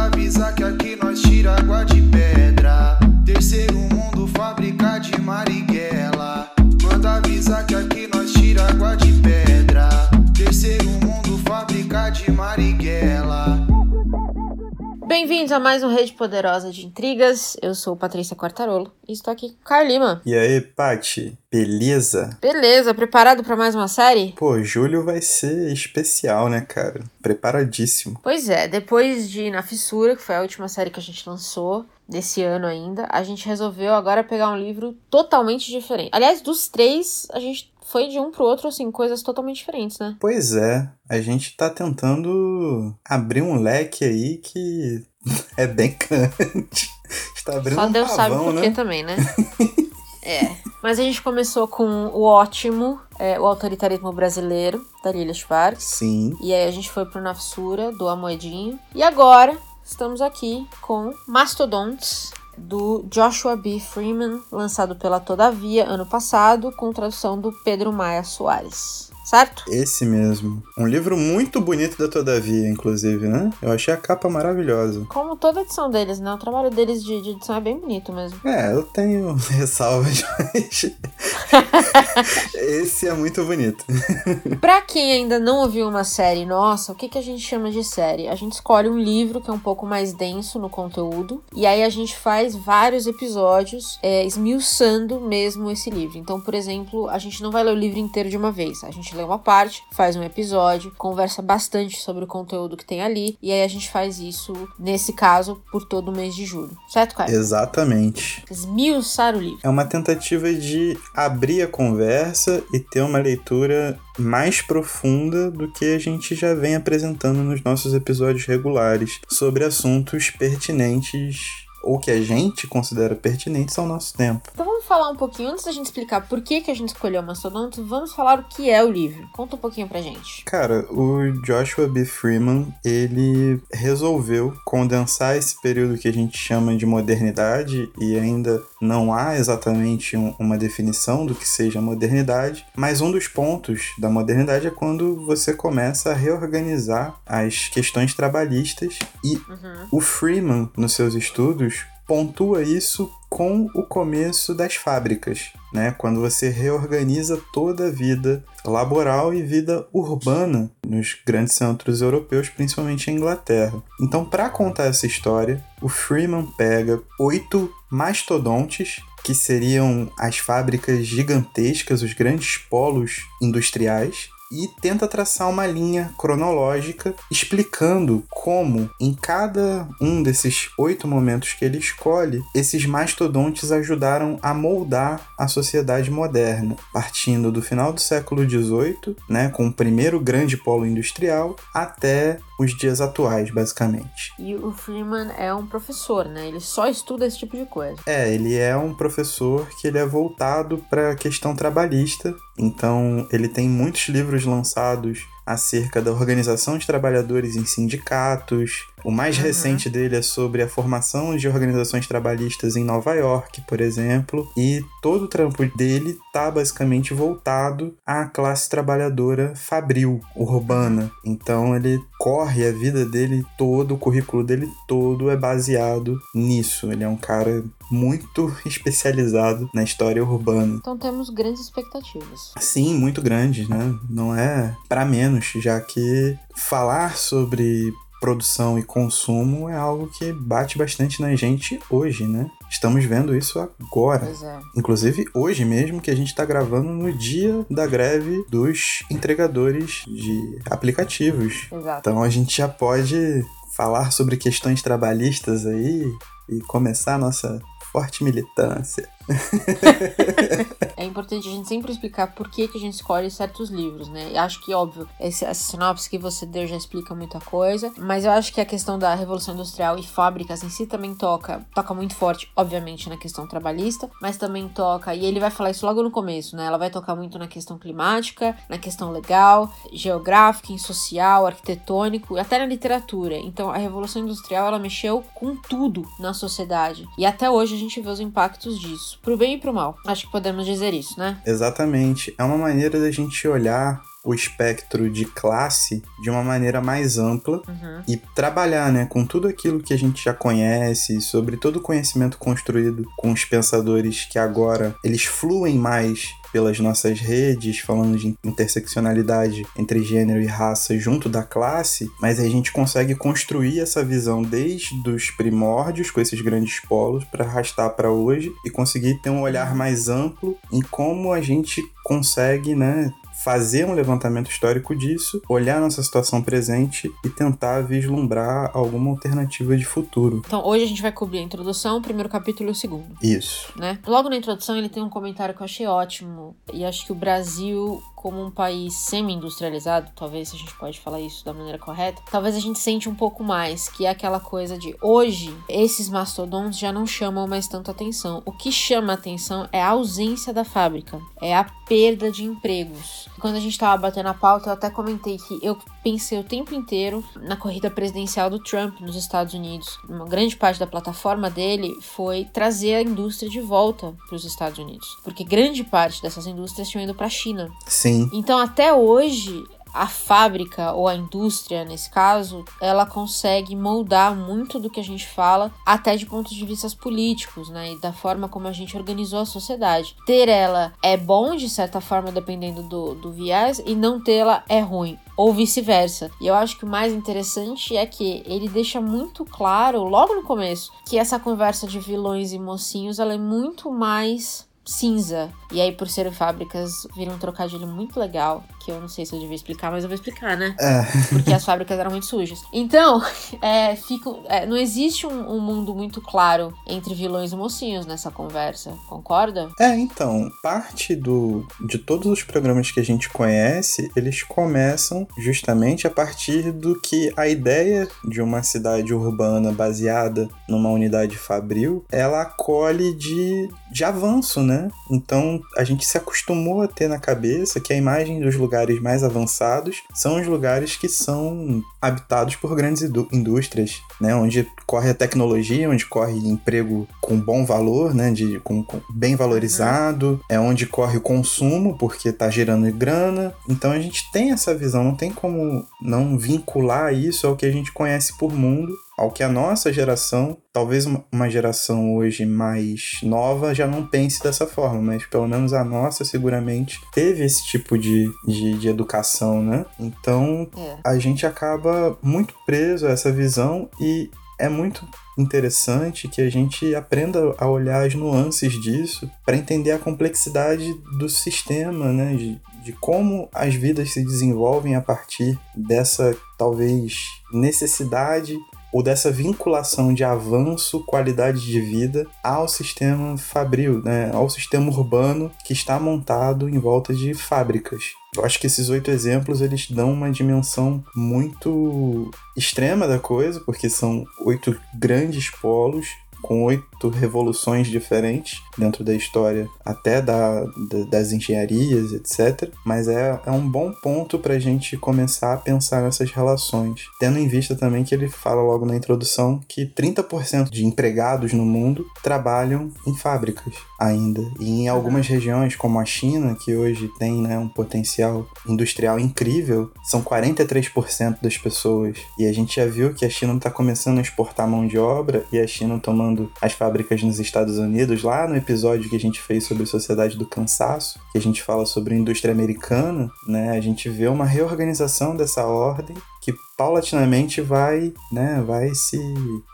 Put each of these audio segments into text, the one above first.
Avisar que aqui nós tira água de pedra. Terceiro mundo, fábrica de Marighella. Manda avisar que aqui nós tira água de pedra. Bem-vindos a mais um Rede Poderosa de Intrigas. Eu sou Patrícia Quartarolo e estou aqui com o Caio Lima. E aí, Pati, beleza? Beleza, preparado para mais uma série? Pô, julho vai ser especial, né, cara? Preparadíssimo. Pois é, depois de Na Fissura, que foi a última série que a gente lançou desse ano ainda, a gente resolveu agora pegar um livro totalmente diferente. Aliás, dos três, a gente foi de um pro outro, assim, coisas totalmente diferentes, né? Pois é, a gente tá tentando abrir um leque aí que é bem grande. Está abrindo Só um Deus sabe pavão, por quê né? também, né? é. Mas a gente começou com o ótimo, é, o autoritarismo brasileiro, da Lilia Schwartz. Sim. E aí a gente foi pro Nafsura, do Amoedinho. E agora estamos aqui com Mastodontes, do Joshua B. Freeman, lançado pela Todavia ano passado, com tradução do Pedro Maia Soares. Certo? Esse mesmo. Um livro muito bonito da Todavia, inclusive, né? Eu achei a capa maravilhosa. Como toda edição deles, né? O trabalho deles de, de edição é bem bonito mesmo. É, eu tenho ressalvas, mas. Esse é muito bonito. Pra quem ainda não ouviu uma série nossa, o que, que a gente chama de série? A gente escolhe um livro que é um pouco mais denso no conteúdo, e aí a gente faz vários episódios é, esmiuçando mesmo esse livro. Então, por exemplo, a gente não vai ler o livro inteiro de uma vez, a gente lê uma parte, faz um episódio, conversa bastante sobre o conteúdo que tem ali, e aí a gente faz isso, nesse caso, por todo o mês de julho. Certo, Caio? Exatamente. Esmiuçar o livro. É uma tentativa de abrir a conversa e ter uma leitura mais profunda do que a gente já vem apresentando nos nossos episódios regulares sobre assuntos pertinentes ou que a gente considera pertinentes ao nosso tempo. Então vamos falar um pouquinho, antes da gente explicar por que, que a gente escolheu Mastodonte, vamos falar o que é o livro. Conta um pouquinho pra gente. Cara, o Joshua B. Freeman, ele resolveu condensar esse período que a gente chama de modernidade e ainda não há exatamente um- uma definição do que seja modernidade, mas um dos pontos da modernidade é quando você começa a reorganizar as questões trabalhistas e Uhum. o Freeman, nos seus estudos, pontua isso com o começo das fábricas, né? Quando você reorganiza toda a vida laboral e vida urbana nos grandes centros europeus, principalmente a Inglaterra. Então, para contar essa história, o Freeman pega oito mastodontes que seriam as fábricas gigantescas, os grandes polos industriais, e tenta traçar uma linha cronológica explicando como, em cada um desses oito momentos que ele escolhe, esses mastodontes ajudaram a moldar a sociedade moderna, partindo do final do século XVIII, né, com o primeiro grande polo industrial, até os dias atuais, basicamente. E o Freeman é um professor, né? Ele só estuda esse tipo de coisa. É, ele é um professor que ele é voltado para a questão trabalhista, então ele tem muitos livros lançados acerca da organização de trabalhadores em sindicatos. O mais Uhum. recente dele é sobre a formação de organizações trabalhistas em Nova York, por exemplo, e todo o trampo dele tá basicamente voltado à classe trabalhadora fabril, urbana. Então ele corre a vida dele todo, o currículo dele todo é baseado nisso. Ele é um cara muito especializado na história urbana. Então temos grandes expectativas. Sim, muito grandes, né? Não é para menos, já que falar sobre produção e consumo é algo que bate bastante na gente hoje, né? Estamos vendo isso agora. É. Inclusive hoje mesmo que a gente tá gravando no dia da greve dos entregadores de aplicativos. Exato. Então a gente já pode falar sobre questões trabalhistas aí e começar a nossa forte militância. É importante a gente sempre explicar por que, que a gente escolhe certos livros, né? E acho que, óbvio, esse, essa sinopse que você deu já explica muita coisa, mas eu acho que a questão da Revolução Industrial e fábricas em si também toca, toca muito forte, obviamente, na questão trabalhista, mas também toca, e ele vai falar isso logo no começo, né? Ela vai tocar muito na questão climática, na questão legal, geográfica, social, arquitetônico, até na literatura. Então, a Revolução Industrial, ela mexeu com tudo na sociedade. E até hoje a gente vê os impactos disso, pro bem e pro mal. Acho que podemos dizer isso, né? Exatamente. É uma maneira da gente olhar o espectro de classe de uma maneira mais ampla Uhum. e trabalhar né, com tudo aquilo que a gente já conhece, sobre todo o conhecimento construído com os pensadores que agora eles fluem mais pelas nossas redes, falando de interseccionalidade entre gênero e raça junto da classe, mas a gente consegue construir essa visão desde os primórdios com esses grandes polos para arrastar para hoje e conseguir ter um olhar mais amplo em como a gente consegue, né, fazer um levantamento histórico disso, olhar nossa situação presente e tentar vislumbrar alguma alternativa de futuro. Então, hoje a gente vai cobrir a introdução, o primeiro capítulo e o segundo. Isso. né? Logo na introdução ele tem um comentário que eu achei ótimo e acho que o Brasil como um país semi-industrializado, talvez a gente pode falar isso da maneira correta, talvez a gente sente um pouco mais, que é aquela coisa de hoje esses mastodontes já não chamam mais tanto atenção. O que chama atenção é a ausência da fábrica, é a perda de empregos. Quando a gente tava batendo a pauta, eu até comentei que eu pensei o tempo inteiro na corrida presidencial do Trump nos Estados Unidos. Uma grande parte da plataforma dele foi trazer a indústria de volta para os Estados Unidos, porque grande parte dessas indústrias tinham ido para a China. Sim. Então, até hoje, a fábrica ou a indústria, nesse caso, ela consegue moldar muito do que a gente fala, até de pontos de vista políticos, né? E da forma como a gente organizou a sociedade. Ter ela é bom, de certa forma, dependendo do, do viés, e não tê-la é ruim. Ou vice-versa. E eu acho que o mais interessante é que ele deixa muito claro, logo no começo, que essa conversa de vilões e mocinhos ela é muito mais cinza. E aí, por serem fábricas, vira um trocadilho muito legal, que eu não sei se eu devia explicar, mas eu vou explicar, né? É. Porque as fábricas eram muito sujas. Então, é, fica, é, não existe um, um mundo muito claro entre vilões e mocinhos nessa conversa, concorda? É, então, parte do de todos os programas que a gente conhece, eles começam justamente a partir do que a ideia de uma cidade urbana baseada numa unidade fabril, ela acolhe de, de avanço, né? Então, a gente se acostumou a ter na cabeça que a imagem dos lugares mais avançados são os lugares que são habitados por grandes indú- indústrias, né? Onde corre a tecnologia, onde corre emprego com bom valor, né? De, com, com- bem valorizado, é onde corre o consumo, porque tá gerando grana. Então a gente tem essa visão, não tem como não vincular isso ao que a gente conhece por mundo, ao que a nossa geração, talvez uma- geração hoje mais nova, já não pense dessa forma, mas pelo menos a nossa seguramente teve esse tipo de, de, de educação, né? Então É. a gente acaba muito preso a essa visão e é muito interessante que a gente aprenda a olhar as nuances disso para entender a complexidade do sistema, né? De, de como as vidas se desenvolvem a partir dessa talvez necessidade ou dessa vinculação de avanço, qualidade de vida ao sistema fabril, né? ao sistema urbano que está montado em volta de fábricas. Eu acho que esses oito exemplos eles dão uma dimensão muito extrema da coisa, porque são oito grandes polos com oito revoluções diferentes dentro da história, até da, da- das engenharias, etc. Mas é, é um bom ponto para a gente começar a pensar nessas relações, tendo em vista também que ele fala logo na introdução que 30% de empregados no mundo trabalham em fábricas ainda. E em algumas regiões, como a China, que hoje tem né, um potencial industrial incrível, são 43% das pessoas. E a gente já viu que a China está começando a exportar mão de obra e a China tomando as fábricas nos Estados Unidos, lá no episódio que a gente fez sobre Sociedade do Cansaço, que a gente fala sobre a indústria americana, né? A gente vê uma reorganização dessa ordem que paulatinamente vai, né, vai se,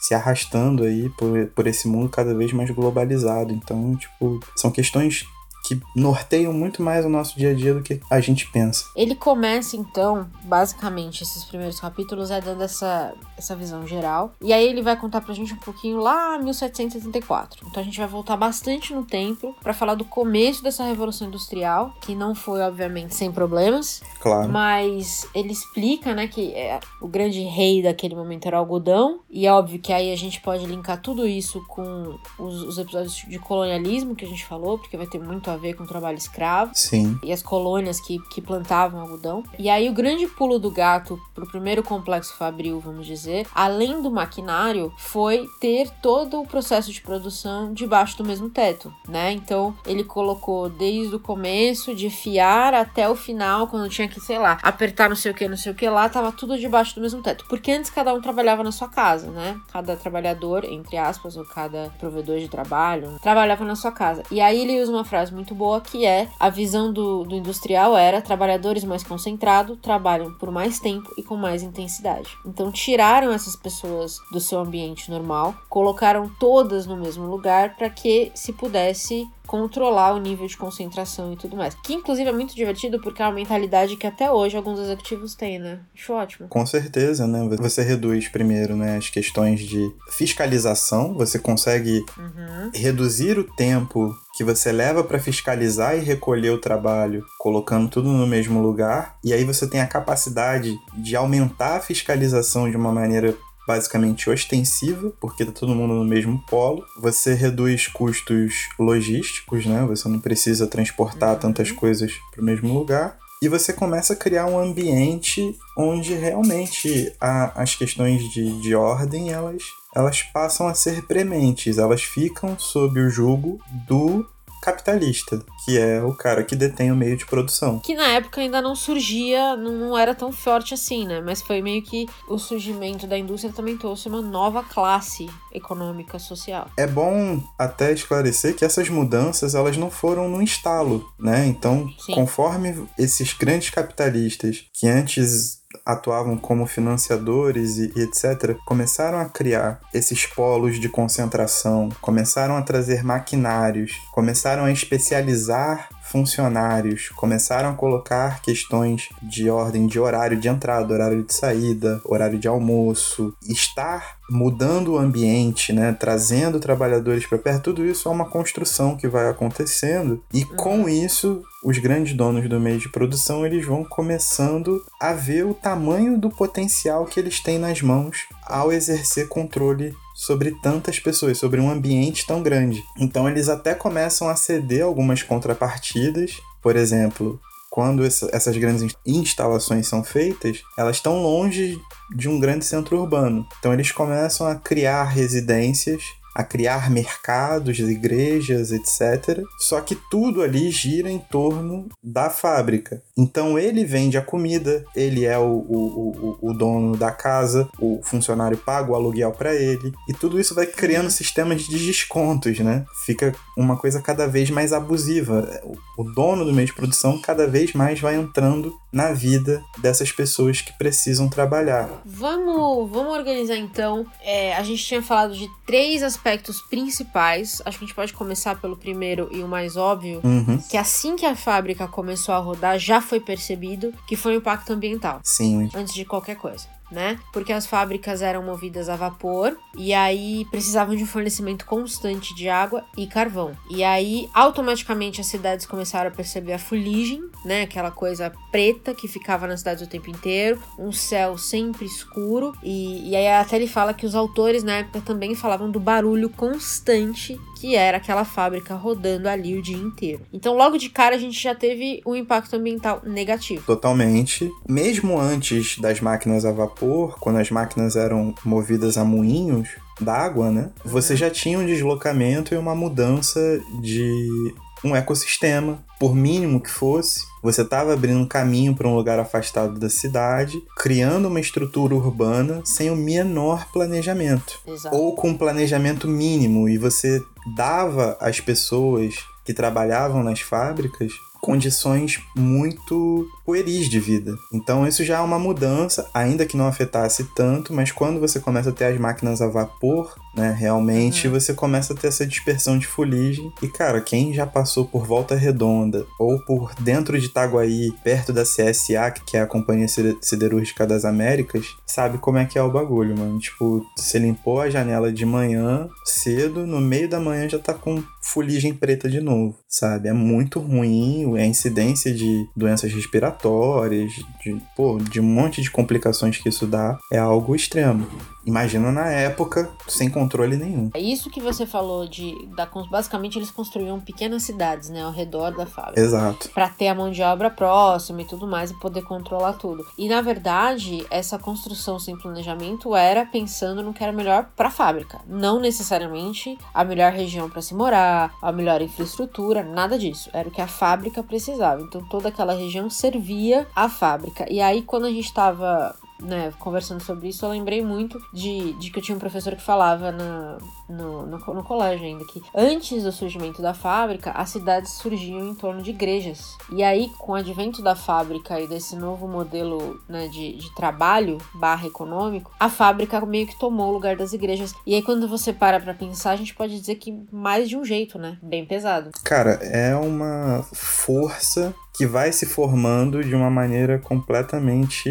se arrastando aí por, por esse mundo cada vez mais globalizado. Então, tipo, são questões que norteiam muito mais o nosso dia a dia do que a gente pensa. Ele começa, então, basicamente, esses primeiros capítulos é dando essa, essa visão geral. E aí ele vai contar pra gente um pouquinho lá 1774. Então a gente vai voltar bastante no tempo pra falar do começo dessa Revolução Industrial, que não foi, obviamente, sem problemas. Claro. Mas ele explica, né, que é, o grande rei daquele momento era o algodão. E é óbvio que aí a gente pode linkar tudo isso com os, os episódios de colonialismo que a gente falou, porque vai ter muito a a ver com o trabalho escravo. Sim. E as colônias que, que plantavam algodão. E aí o grande pulo do gato pro primeiro complexo fabril, vamos dizer, além do maquinário, foi ter todo o processo de produção debaixo do mesmo teto, né? Então ele colocou desde o começo, de fiar até o final, quando tinha que, sei lá, apertar não sei o que, não sei o que lá, tava tudo debaixo do mesmo teto. Porque antes cada um trabalhava na sua casa, né? Cada trabalhador, entre aspas, ou cada provedor de trabalho, trabalhava na sua casa. E aí ele usa uma frase muito boa que é: a visão do, do industrial era trabalhadores mais concentrados trabalham por mais tempo e com mais intensidade. Então tiraram essas pessoas do seu ambiente normal, colocaram todas no mesmo lugar para que se pudesse controlar o nível de concentração e tudo mais. Que inclusive é muito divertido porque é uma mentalidade que até hoje alguns executivos têm, né? Acho ótimo. Com certeza, né? Você reduz primeiro, né, as questões de fiscalização, você consegue uhum. reduzir o tempo que você leva para fiscalizar e recolher o trabalho, colocando tudo no mesmo lugar, e aí você tem a capacidade de aumentar a fiscalização de uma maneira basicamente ostensiva, porque tá todo mundo no mesmo polo. Você reduz custos logísticos, né? Você não precisa transportar uhum. tantas coisas para o mesmo lugar. E você começa a criar um ambiente onde realmente a, as questões de, de ordem elas, elas passam a ser prementes, elas ficam sob o jugo do capitalista, que é o cara que detém o meio de produção. Que na época ainda não surgia, não era tão forte assim, né? Mas foi meio que o surgimento da indústria também trouxe uma nova classe econômica social. É bom até esclarecer que essas mudanças elas não foram no instalo, né? Então, Sim. conforme esses grandes capitalistas que antes atuavam como financiadores e, e, etc., começaram a criar esses polos de concentração, começaram a trazer maquinários, começaram a especializar funcionários começaram a colocar questões de ordem de horário de entrada, horário de saída, horário de almoço, estar mudando o ambiente, né, trazendo trabalhadores para perto, tudo isso é uma construção que vai acontecendo e com uhum. isso os grandes donos do meio de produção eles vão começando a ver o tamanho do potencial que eles têm nas mãos ao exercer controle sobre tantas pessoas, sobre um ambiente tão grande. Então eles até começam a ceder algumas contrapartidas, por exemplo, quando essas grandes instalações são feitas, elas estão longe de um grande centro urbano. Então eles começam a criar residências a criar mercados, igrejas, etc. Só que tudo ali gira em torno da fábrica. Então ele vende a comida, ele é o, o, o, o dono da casa, o funcionário paga o aluguel para ele, e tudo isso vai criando sistemas de descontos, né? Fica uma coisa cada vez mais abusiva. O dono do meio de produção cada vez mais vai entrando na vida dessas pessoas que precisam trabalhar. Vamos, vamos organizar então. É, a gente tinha falado de três aspectos principais. Acho que a gente pode começar pelo primeiro e o mais óbvio, uhum. que assim que a fábrica começou a rodar, já foi percebido que foi o impacto ambiental. Sim. Antes de qualquer coisa né? Porque as fábricas eram movidas a vapor e aí precisavam de um fornecimento constante de água e carvão. E aí automaticamente as cidades começaram a perceber a fuligem, né? Aquela coisa preta que ficava nas cidades o tempo inteiro, um céu sempre escuro. E, e aí até ele fala que os autores na época também falavam do barulho constante que era aquela fábrica rodando ali o dia inteiro. Então, logo de cara, a gente já teve um impacto ambiental negativo. Totalmente. Mesmo antes das máquinas a vapor, quando as máquinas eram movidas a moinhos, d'água, né? Você já tinha um deslocamento e uma mudança de um ecossistema, por mínimo que fosse. Você estava abrindo um caminho para um lugar afastado da cidade, criando uma estrutura urbana sem o menor planejamento. Exato. Ou com um planejamento mínimo, e você dava às pessoas que trabalhavam nas fábricas condições muito pueris de vida. Então isso já é uma mudança, ainda que não afetasse tanto, mas quando você começa a ter as máquinas a vapor, né, realmente uhum. você começa a ter essa dispersão de fuligem. E cara, quem já passou por Volta Redonda ou por dentro de Itaguaí, perto da CSA, que é a Companhia Siderúrgica das Américas, sabe como é que é o bagulho, mano. Tipo, você limpou a janela de manhã cedo, no meio da manhã já tá com fuligem preta de novo, sabe? É muito ruim a incidência de doenças respiratórias, de, pô, de um monte de complicações que isso dá, é algo extremo. Imagina na época, sem controle nenhum. É isso que você falou de. Da, basicamente, eles construíam pequenas cidades, né, ao redor da fábrica. Exato. Pra ter a mão de obra próxima e tudo mais e poder controlar tudo. E na verdade, essa construção sem planejamento era pensando no que era melhor para a fábrica, não necessariamente a melhor região para se morar, a melhor infraestrutura, nada disso. Era o que a fábrica precisava. Então toda aquela região servia à fábrica. E aí quando a gente estava né, conversando sobre isso, eu lembrei muito de, de que eu tinha um professor que falava na, no, no, no, colégio ainda que antes do surgimento da fábrica, as cidades surgiam em torno de igrejas. E aí, com o advento da fábrica e desse novo modelo né, de, de trabalho barra econômico, a fábrica meio que tomou o lugar das igrejas. E aí, quando você para pra pensar, a gente pode dizer que mais de um jeito, né? Bem pesado. Cara, é uma força que vai se formando de uma maneira completamente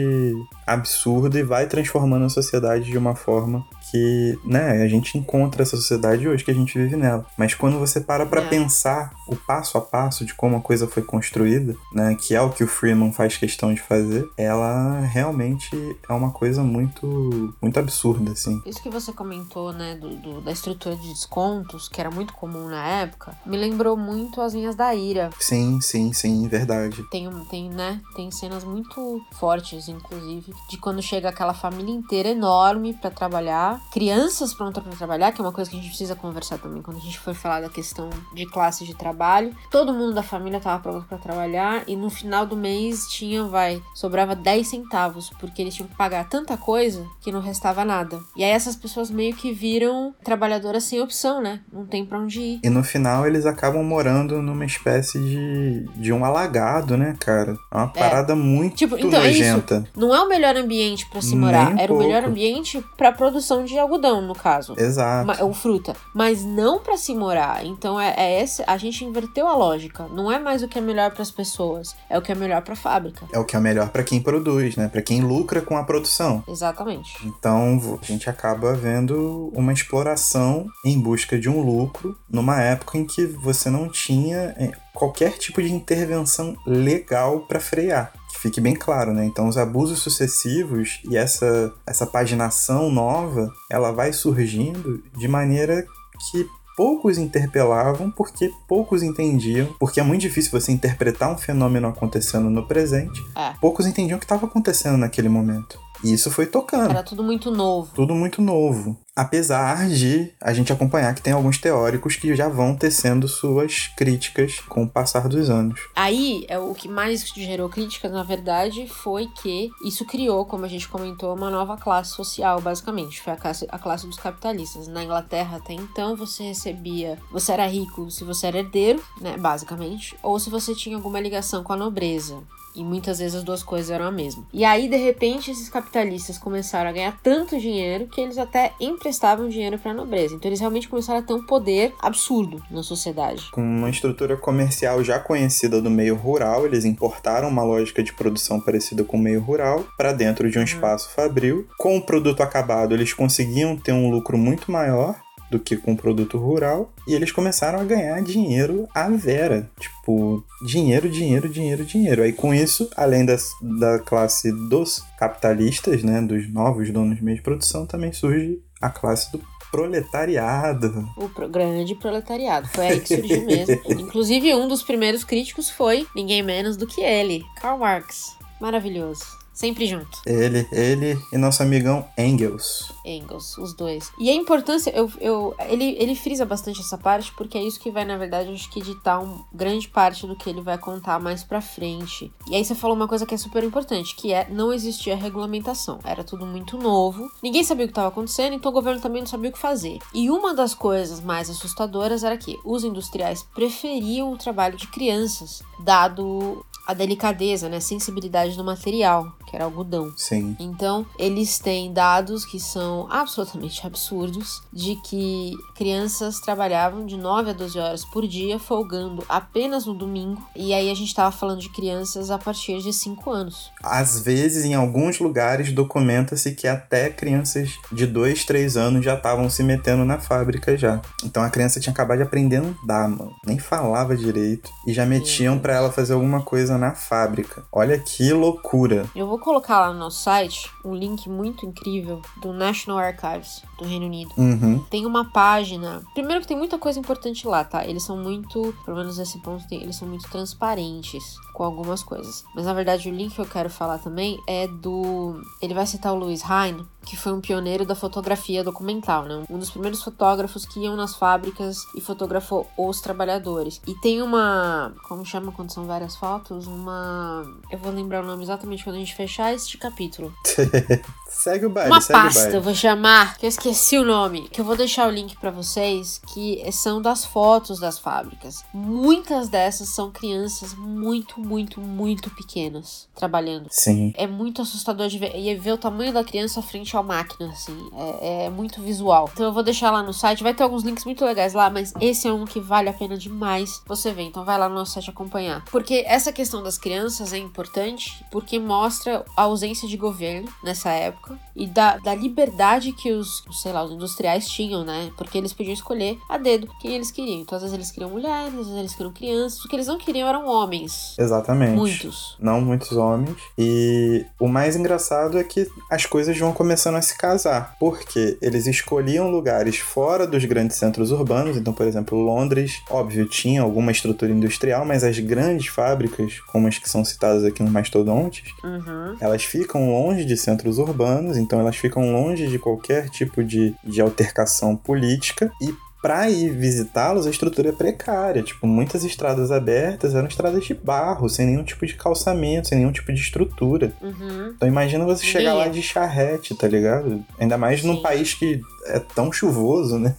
absurda e vai transformando a sociedade de uma forma que, né, a gente encontra essa sociedade hoje que a gente vive nela. Mas quando você para para é. pensar o passo a passo de como a coisa foi construída, né, que é o que o Freeman faz questão de fazer, ela realmente é uma coisa muito muito absurda, assim. Isso que você comentou, né, do, do da estrutura de descontos, que era muito comum na época, me lembrou muito as linhas da Ira. Sim, sim, sim, verdade. Tem, tem, né, tem cenas muito fortes, inclusive, de quando chega aquela família inteira enorme para trabalhar crianças prontas para trabalhar, que é uma coisa que a gente precisa conversar também quando a gente for falar da questão de classe de trabalho. Todo mundo da família estava pronto para trabalhar e no final do mês tinha, vai, sobrava 10 centavos, porque eles tinham que pagar tanta coisa que não restava nada. E aí essas pessoas meio que viram trabalhadoras sem opção, né? Não tem para onde ir. E no final eles acabam morando numa espécie de, de um alagado, né, cara? É uma é. parada é. muito tipo, então nojenta. É isso. Não é o melhor ambiente para se morar, Nem era pouco. o melhor ambiente para produção de algodão, no caso. Exato. Ou fruta. Mas não para se morar. Então é, é esse, a gente inverteu a lógica. Não é mais o que é melhor para as pessoas, é o que é melhor para a fábrica. É o que é melhor para quem produz, né? Para quem lucra com a produção. Exatamente. Então a gente acaba vendo uma exploração em busca de um lucro numa época em que você não tinha é, qualquer tipo de intervenção legal para frear fique bem claro, né? Então, os abusos sucessivos e essa, essa paginação nova, ela vai surgindo de maneira que poucos interpelavam porque poucos entendiam, porque é muito difícil você interpretar um fenômeno acontecendo no presente. É. Poucos entendiam o que estava acontecendo naquele momento. E isso foi tocando. Era tudo muito novo. Tudo muito novo. Apesar de a gente acompanhar que tem alguns teóricos que já vão tecendo suas críticas com o passar dos anos. Aí, é, o que mais gerou críticas, na verdade, foi que isso criou, como a gente comentou, uma nova classe social, basicamente. Foi a classe, a classe dos capitalistas. Na Inglaterra, até então, você recebia. Você era rico se você era herdeiro, né? Basicamente. Ou se você tinha alguma ligação com a nobreza. E muitas vezes as duas coisas eram a mesma. E aí, de repente, esses capitalistas começaram a ganhar tanto dinheiro que eles até emprestavam dinheiro para a nobreza. Então, eles realmente começaram a ter um poder absurdo na sociedade. Com uma estrutura comercial já conhecida do meio rural, eles importaram uma lógica de produção parecida com o meio rural para dentro de um uhum. espaço fabril. Com o produto acabado, eles conseguiam ter um lucro muito maior do que com produto rural. E eles começaram a ganhar dinheiro à vera. Tipo, dinheiro, dinheiro, dinheiro, dinheiro. Aí com isso, além das, da classe dos capitalistas, né, dos novos donos de meio de produção, também surge a classe do proletariado. O pro grande proletariado. Foi aí que surgiu mesmo. Inclusive, um dos primeiros críticos foi ninguém menos do que ele, Karl Marx. Maravilhoso. Sempre junto. Ele, ele e nosso amigão Engels. Engels, os dois. E a importância, eu, eu, ele, ele frisa bastante essa parte, porque é isso que vai, na verdade, acho que ditar um, grande parte do que ele vai contar mais pra frente. E aí você falou uma coisa que é super importante, que é não existia regulamentação. Era tudo muito novo, ninguém sabia o que estava acontecendo, então o governo também não sabia o que fazer. E uma das coisas mais assustadoras era que os industriais preferiam o trabalho de crianças, dado a delicadeza, né, a sensibilidade do material, que era algodão. Sim. Então, eles têm dados que são absolutamente absurdos de que crianças trabalhavam de 9 a 12 horas por dia, folgando apenas no domingo. E aí a gente estava falando de crianças a partir de 5 anos. Às vezes, em alguns lugares, documenta-se que até crianças de 2, 3 anos já estavam se metendo na fábrica já. Então a criança tinha acabado de aprender a andar, mano. Nem falava direito. E já metiam para ela fazer alguma coisa coisa na fábrica. Olha que loucura. Eu vou colocar lá no nosso site um link muito incrível do National Archives do Reino Unido. Uhum. Tem uma página. Primeiro que tem muita coisa importante lá, tá? Eles são muito, pelo menos nesse ponto, eles são muito transparentes com algumas coisas. Mas na verdade o link que eu quero falar também é do. Ele vai citar o Louis Hine, que foi um pioneiro da fotografia documental, né? Um dos primeiros fotógrafos que iam nas fábricas e fotografou os trabalhadores. E tem uma. Como chama quando são várias fotos? Uma. Eu vou lembrar o nome exatamente quando a gente fechar este capítulo. Segue o baile, Uma segue o pasta, eu baile. vou chamar, que eu esqueci o nome, que eu vou deixar o link pra vocês, que são das fotos das fábricas. Muitas dessas são crianças muito, muito, muito pequenas trabalhando. Sim. É muito assustador de ver, e ver o tamanho da criança frente à máquina, assim. É, é muito visual. Então eu vou deixar lá no site. Vai ter alguns links muito legais lá, mas esse é um que vale a pena demais você ver. Então vai lá no nosso site acompanhar. Porque essa questão das crianças é importante, porque mostra a ausência de governo nessa época e da, da liberdade que os, sei lá, os industriais tinham, né? Porque eles podiam escolher a dedo quem eles queriam. Então às vezes eles queriam mulheres, às vezes eles queriam crianças. O que eles não queriam eram homens. Exatamente. Muitos. Não muitos homens. E o mais engraçado é que as coisas vão começando a se casar. Porque eles escolhiam lugares fora dos grandes centros urbanos. Então, por exemplo, Londres, óbvio, tinha alguma estrutura industrial, mas as grandes fábricas, como as que são citadas aqui no Mastodontes, Uhum. elas ficam longe de centros urbanos, então elas ficam longe de qualquer tipo de, de altercação política e para ir visitá-los a estrutura é precária, tipo, muitas estradas abertas eram estradas de barro, sem nenhum tipo de calçamento, sem nenhum tipo de estrutura. Uhum. Então imagina você chegar lá ia. de charrete, tá ligado? Ainda mais num Sim. país que é tão chuvoso, né?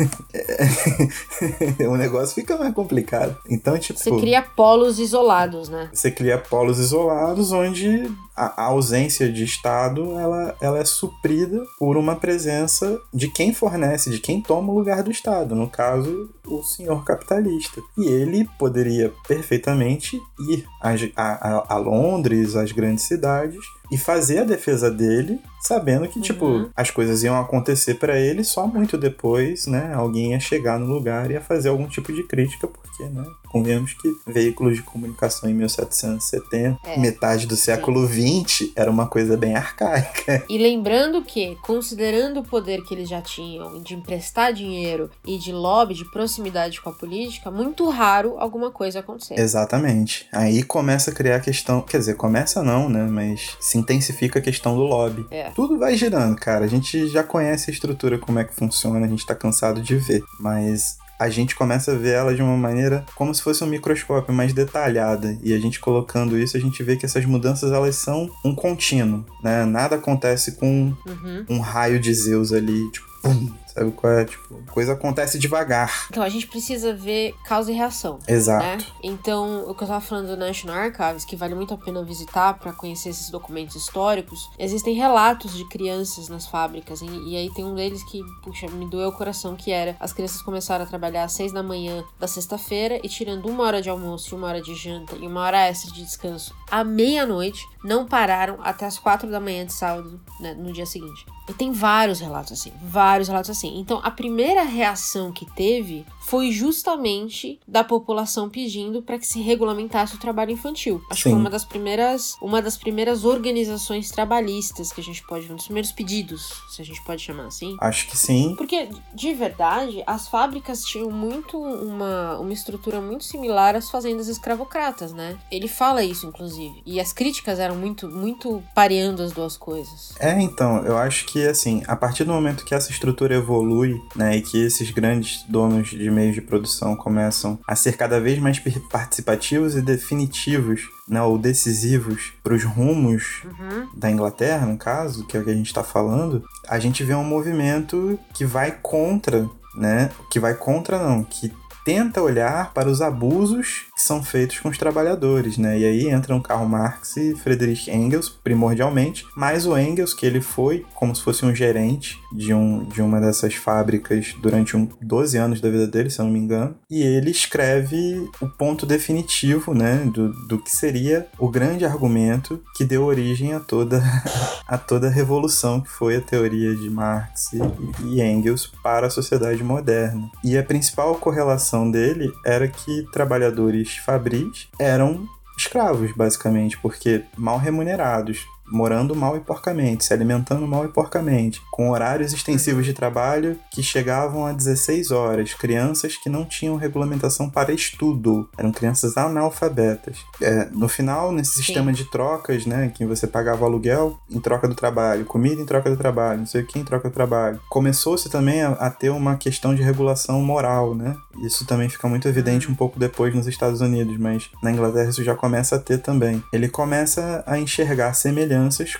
o negócio fica mais complicado. Então, tipo. Você cria polos isolados, né? Você cria polos isolados onde a, a ausência de Estado ela, ela é suprida por uma presença de quem fornece, de quem toma o lugar do Estado, no caso, o senhor capitalista. E ele poderia perfeitamente ir a, a, a Londres, às grandes cidades, e fazer a defesa dele, sabendo que, tipo, Uhum. as coisas iam acontecer pra ele só muito depois, né? Alguém ia chegar no lugar e ia fazer algum tipo de crítica, porque, né? Convenhamos que veículos de comunicação em 1770, É, metade do século XX, era uma coisa bem arcaica. E lembrando que, considerando o poder que eles já tinham de emprestar dinheiro e de lobby, de proximidade com a política, muito raro alguma coisa acontecer. Exatamente. Aí começa a criar a questão. Quer dizer, começa não, né? Mas se intensifica a questão do lobby. É. Tudo vai girando, cara. A gente já conhece a estrutura, como é que funciona, a gente tá cansado de ver. Mas a gente começa a ver ela de uma maneira como se fosse um microscópio mais detalhada. E a gente colocando isso, a gente vê que essas mudanças elas são um contínuo, né? Nada acontece com Uhum. um raio de Zeus ali, tipo, pum, sabe qual é? Tipo, coisa acontece devagar. Então a gente precisa ver causa e reação. Exato. né? Então, o que eu tava falando do National Archives, que vale muito a pena visitar para conhecer esses documentos históricos, existem relatos de crianças nas fábricas, e, e aí tem um deles que, puxa, me doeu o coração, que era as crianças começaram a trabalhar às seis da manhã da sexta-feira e tirando uma hora de almoço e uma hora de janta e uma hora extra de descanso à meia-noite, não pararam até as quatro da manhã de sábado, né, no dia seguinte. E tem vários relatos assim, vários relatos assim. Então, a primeira reação que teve foi justamente da população pedindo para que se regulamentasse o trabalho infantil. Acho que Sim. foi uma das primeiras, uma das primeiras organizações trabalhistas que a gente pode um dos primeiros pedidos, se a gente pode chamar assim. Acho que sim. Porque, de verdade, as fábricas tinham muito uma, uma estrutura muito similar às fazendas escravocratas, né? Ele fala isso, inclusive. E as críticas eram muito, muito pareando as duas coisas. É, então, eu acho que assim, a partir do momento que essa estrutura evolui, né, e que esses grandes donos de meios de produção começam a ser cada vez mais participativos e definitivos, né, ou decisivos para os rumos Uhum. da Inglaterra, no caso, que é o que a gente está falando, a gente vê um movimento que vai contra, né, que vai contra não, que tenta olhar para os abusos que são feitos com os trabalhadores, né? E aí entram Karl Marx e Friedrich Engels, primordialmente, mas o Engels, que ele foi como se fosse um gerente de, um, de uma dessas fábricas durante um, 12 anos da vida dele, se eu não me engano, e ele escreve o ponto definitivo, né, do, do que seria o grande argumento que deu origem a toda a toda a revolução que foi a teoria de Marx e, e Engels para a sociedade moderna. E a principal correlação dele era que trabalhadores fabris eram escravos, basicamente, porque mal remunerados, morando mal e porcamente, se alimentando mal e porcamente, com horários extensivos de trabalho que chegavam a 16 horas, crianças que não tinham regulamentação para estudo, eram crianças analfabetas. É, no final, nesse Sim. sistema de trocas, né, que você pagava aluguel em troca do trabalho, comida em troca do trabalho, não sei o que em troca do trabalho, começou-se também a, a ter uma questão de regulação moral, né? Isso também fica muito evidente um pouco depois nos Estados Unidos, mas na Inglaterra isso já começa a ter também. Ele começa a enxergar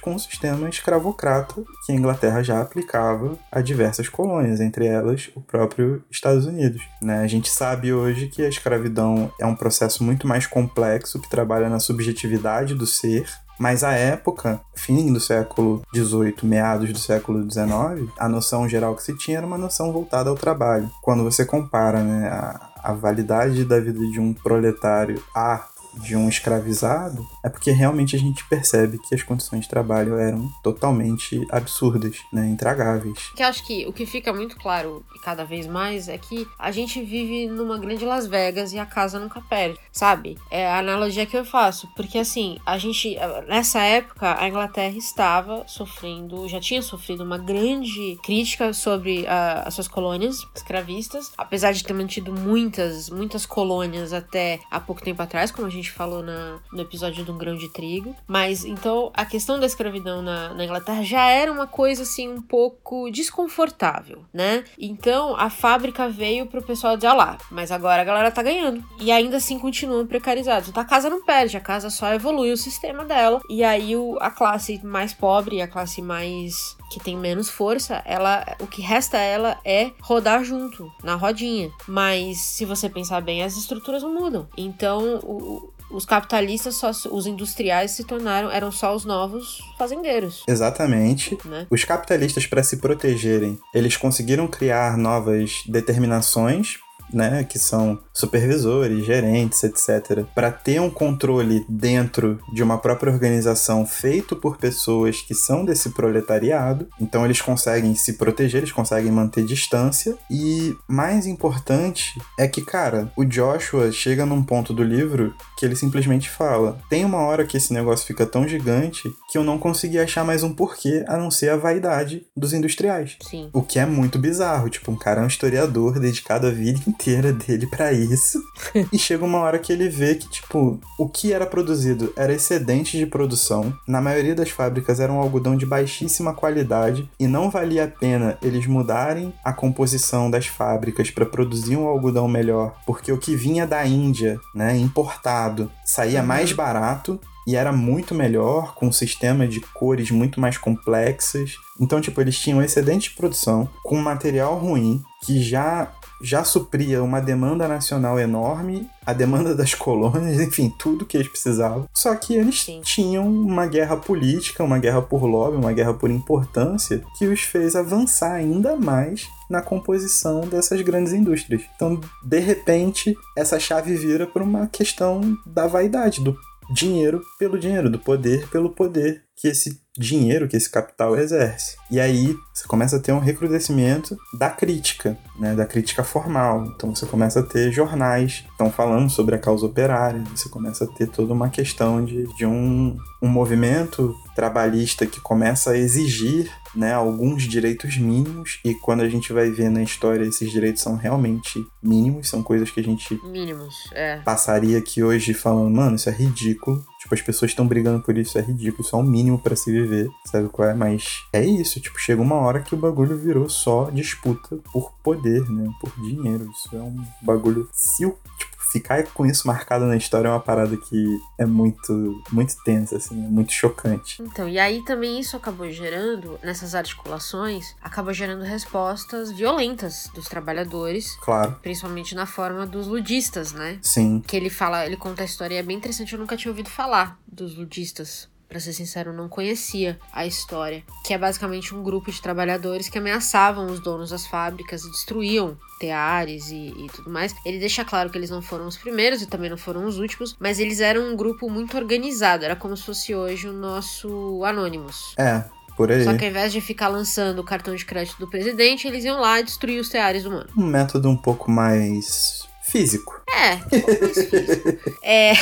com o sistema escravocrata que a Inglaterra já aplicava a diversas colônias, entre elas o próprio Estados Unidos. Né? A gente sabe hoje que a escravidão é um processo muito mais complexo que trabalha na subjetividade do ser mas à época, fim do século XVIII, meados do século XIX, a noção geral que se tinha era uma noção voltada ao trabalho. Quando você compara né, a, a validade da vida de um proletário a de um escravizado, é porque realmente a gente percebe que as condições de trabalho eram totalmente absurdas, né, intragáveis. Que acho que o que fica muito claro e cada vez mais é que a gente vive numa grande Las Vegas e a casa nunca perde, sabe? É a analogia que eu faço, porque assim, a gente nessa época a Inglaterra estava sofrendo, já tinha sofrido uma grande crítica sobre a, as suas colônias escravistas, apesar de ter mantido muitas, muitas colônias até há pouco tempo atrás, como a gente falou na, no episódio do grão de trigo. Mas então a questão da escravidão na, na Inglaterra já era uma coisa assim um pouco desconfortável, né? Então a fábrica veio pro pessoal dizer: ó lá, mas agora a galera tá ganhando. E ainda assim continuam precarizados. Então a casa não perde, a casa só evolui o sistema dela. E aí o, a classe mais pobre, a classe mais que tem menos força, ela o que resta a ela é rodar junto na rodinha. Mas se você pensar bem, as estruturas não mudam. Então o, os capitalistas, só, os industriais se tornaram, eram só os novos fazendeiros. Exatamente. Né? Os capitalistas, para se protegerem, eles conseguiram criar novas determinações né, que são supervisores, gerentes, etc, para ter um controle dentro de uma própria organização feito por pessoas que são desse proletariado. Então eles conseguem se proteger, eles conseguem manter distância e mais importante é que, cara, o Joshua chega num ponto do livro que ele simplesmente fala: "Tem uma hora que esse negócio fica tão gigante que eu não consegui achar mais um porquê a não ser a vaidade dos industriais". Sim. O que é muito bizarro, tipo, um cara é um historiador dedicado a vida inteira dele para isso. e chega uma hora que ele vê que, tipo, o que era produzido era excedente de produção. Na maioria das fábricas era um algodão de baixíssima qualidade e não valia a pena eles mudarem a composição das fábricas para produzir um algodão melhor, porque o que vinha da Índia, né, importado, saía Uhum. mais barato e era muito melhor, com um sistema de cores muito mais complexas. Então, tipo, eles tinham excedente de produção com material ruim que já já supria uma demanda nacional enorme, a demanda das colônias, enfim, tudo que eles precisavam. Só que eles Sim. tinham uma guerra política, uma guerra por lobby, uma guerra por importância, que os fez avançar ainda mais na composição dessas grandes indústrias. Então, de repente, essa chave vira para uma questão da vaidade, do dinheiro pelo dinheiro, do poder pelo poder que esse dinheiro, que esse capital exerce. E aí você começa a ter um recrudescimento da crítica, né, da crítica formal. Então você começa a ter jornais que estão falando sobre a causa operária, você começa a ter toda uma questão de, de um, um movimento trabalhista que começa a exigir né, alguns direitos mínimos e quando a gente vai ver na história esses direitos são realmente mínimos, são coisas que a gente Mínimos, é. passaria aqui hoje falando, mano, isso é ridículo. Tipo, as pessoas estão brigando por isso, é ridículo, isso é o mínimo para se viver, sabe qual é? Mas é isso, tipo, chega uma hora que o bagulho virou só disputa por poder, né? Por dinheiro. Isso é um bagulho. Se o. Tipo, ficar com isso marcado na história é uma parada que é muito, muito tensa, assim, é muito chocante. Então, e aí também isso acabou gerando, nessas articulações, acabou gerando respostas violentas dos trabalhadores, Claro, principalmente na forma dos ludistas, né? sim. Que ele fala, ele conta a história e é bem interessante, eu nunca tinha ouvido falar dos ludistas. Pra ser sincero, eu não conhecia a história. Que é basicamente um grupo de trabalhadores que ameaçavam os donos das fábricas e destruíam teares e, e tudo mais. Ele deixa claro que eles não foram os primeiros e também não foram os últimos, mas eles eram um grupo muito organizado. Era como se fosse hoje o nosso Anonymous. É, por aí. Só que ao invés de ficar lançando o cartão de crédito do presidente, eles iam lá destruir os teares humanos. Um método um pouco mais físico. É. É,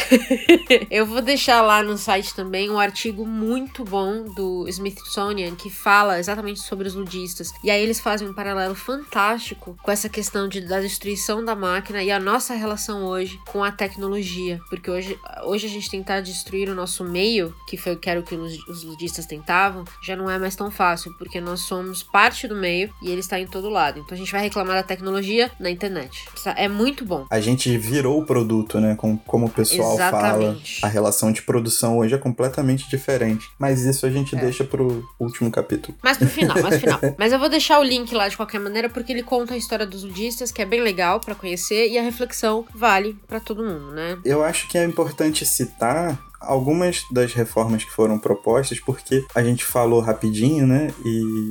eu vou deixar lá no site também um artigo muito bom do Smithsonian que fala exatamente sobre os ludistas. E aí eles fazem um paralelo fantástico com essa questão de, da destruição da máquina e a nossa relação hoje com a tecnologia. Porque hoje, hoje a gente tentar destruir o nosso meio, que foi que era o que os ludistas tentavam, já não é mais tão fácil, porque nós somos parte do meio e ele está em todo lado. Então a gente vai reclamar da tecnologia na internet. É muito bom. A gente virou o produto, né? Como, como o pessoal Exatamente. fala. A relação de produção hoje é completamente diferente. Mas isso a gente é. deixa pro último capítulo. Mas pro final, mas pro final. mas eu vou deixar o link lá de qualquer maneira, porque ele conta a história dos ludistas, que é bem legal para conhecer, e a reflexão vale para todo mundo, né? Eu acho que é importante citar algumas das reformas que foram propostas, porque a gente falou rapidinho, né? E